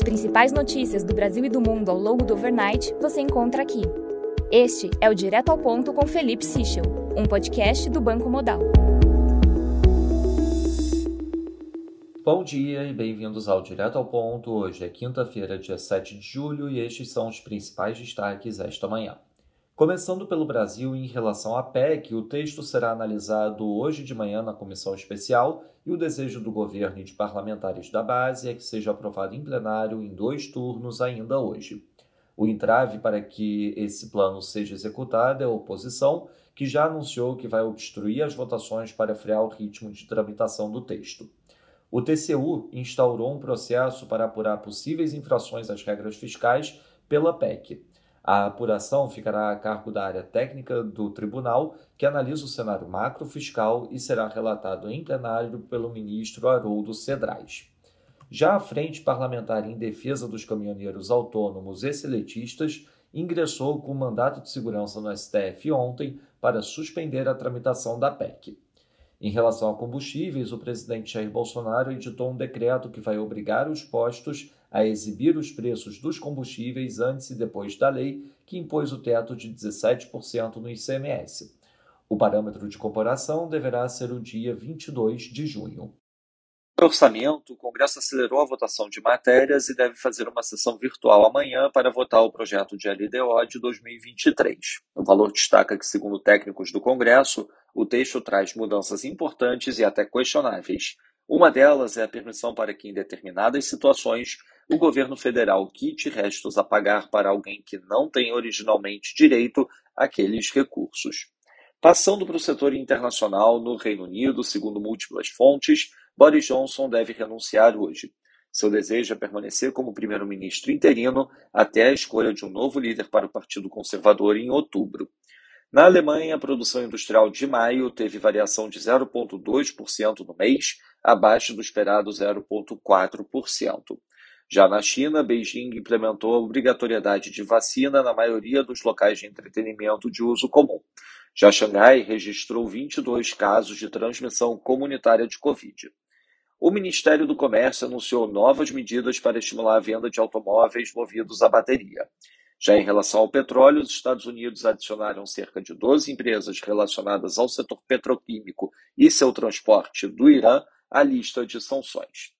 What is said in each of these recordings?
As principais notícias do Brasil e do mundo ao longo do overnight você encontra aqui. Este é o Direto ao Ponto com Felipe Sichel, um podcast do Banco Modal. Bom dia e bem-vindos ao Direto ao Ponto. Hoje é quinta-feira, dia 7 de julho, e estes são os principais destaques esta manhã. Começando pelo Brasil, em relação à PEC, o texto será analisado hoje de manhã na comissão especial e o desejo do governo e de parlamentares da base é que seja aprovado em plenário em dois turnos ainda hoje. O entrave para que esse plano seja executado é a oposição, que já anunciou que vai obstruir as votações para frear o ritmo de tramitação do texto. O TCU instaurou um processo para apurar possíveis infrações às regras fiscais pela PEC. A apuração ficará a cargo da área técnica do tribunal, que analisa o cenário macrofiscal e será relatado em plenário pelo ministro Haroldo Cedrais. Já a Frente Parlamentar em Defesa dos Caminhoneiros Autônomos e Seletistas ingressou com mandato de segurança no STF ontem para suspender a tramitação da PEC. Em relação a combustíveis, o presidente Jair Bolsonaro editou um decreto que vai obrigar os postos a exibir os preços dos combustíveis antes e depois da lei que impôs o teto de 17% no ICMS. O parâmetro de comparação deverá ser o dia 22 de junho. No orçamento, o Congresso acelerou a votação de matérias e deve fazer uma sessão virtual amanhã para votar o projeto de LDO de 2023. O valor destaca que, segundo técnicos do Congresso, o texto traz mudanças importantes e até questionáveis. Uma delas é a permissão para que, em determinadas situações, o governo federal quite restos a pagar para alguém que não tem originalmente direito àqueles recursos. Passando para o setor internacional, no Reino Unido, segundo múltiplas fontes, Boris Johnson deve renunciar hoje. Seu desejo é permanecer como primeiro-ministro interino até a escolha de um novo líder para o Partido Conservador em outubro. Na Alemanha, a produção industrial de maio teve variação de 0,2% no mês, abaixo do esperado 0,4%. Já na China, Beijing implementou a obrigatoriedade de vacina na maioria dos locais de entretenimento de uso comum. Já Xangai registrou 22 casos de transmissão comunitária de Covid. O Ministério do Comércio anunciou novas medidas para estimular a venda de automóveis movidos a bateria. Já em relação ao petróleo, os Estados Unidos adicionaram cerca de 12 empresas relacionadas ao setor petroquímico e seu transporte do Irã à lista de sanções.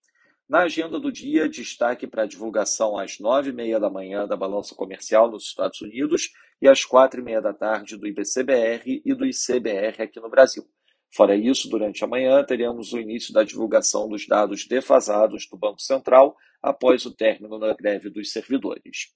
Na agenda do dia, destaque para a divulgação às nove e meia da manhã da balança comercial nos Estados Unidos e às quatro e meia da tarde do IBCBR e do ICBR aqui no Brasil. Fora isso, durante a manhã teremos o início da divulgação dos dados defasados do Banco Central após o término da greve dos servidores.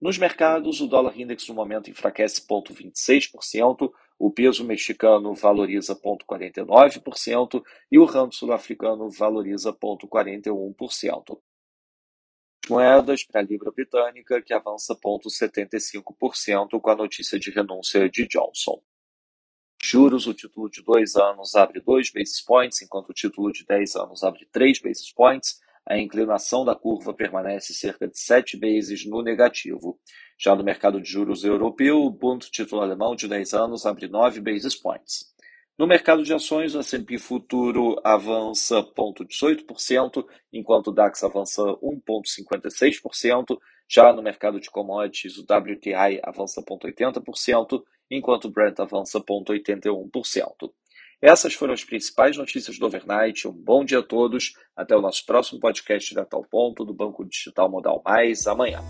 Nos mercados, o dólar index no momento enfraquece 0,26%, o peso mexicano valoriza 0,49% e o ramo sul-africano valoriza 0,41%. Moedas para a libra britânica, que avança 0,75% com a notícia de renúncia de Johnson. Juros, o título de dois anos abre 2 basis points, enquanto o título de 10 anos abre 3 basis points a inclinação da curva permanece cerca de 7 bases no negativo. Já no mercado de juros europeu, o Bund título alemão de 10 anos abre 9 basis points. No mercado de ações, o S&P futuro avança 0,18%, enquanto o DAX avança 1,56%. Já no mercado de commodities, o WTI avança 0,80%, enquanto o Brent avança 0,81%. Essas foram as principais notícias do Overnight. Um bom dia a todos. Até o nosso próximo podcast da Tal Ponto do Banco Digital Modal Mais amanhã.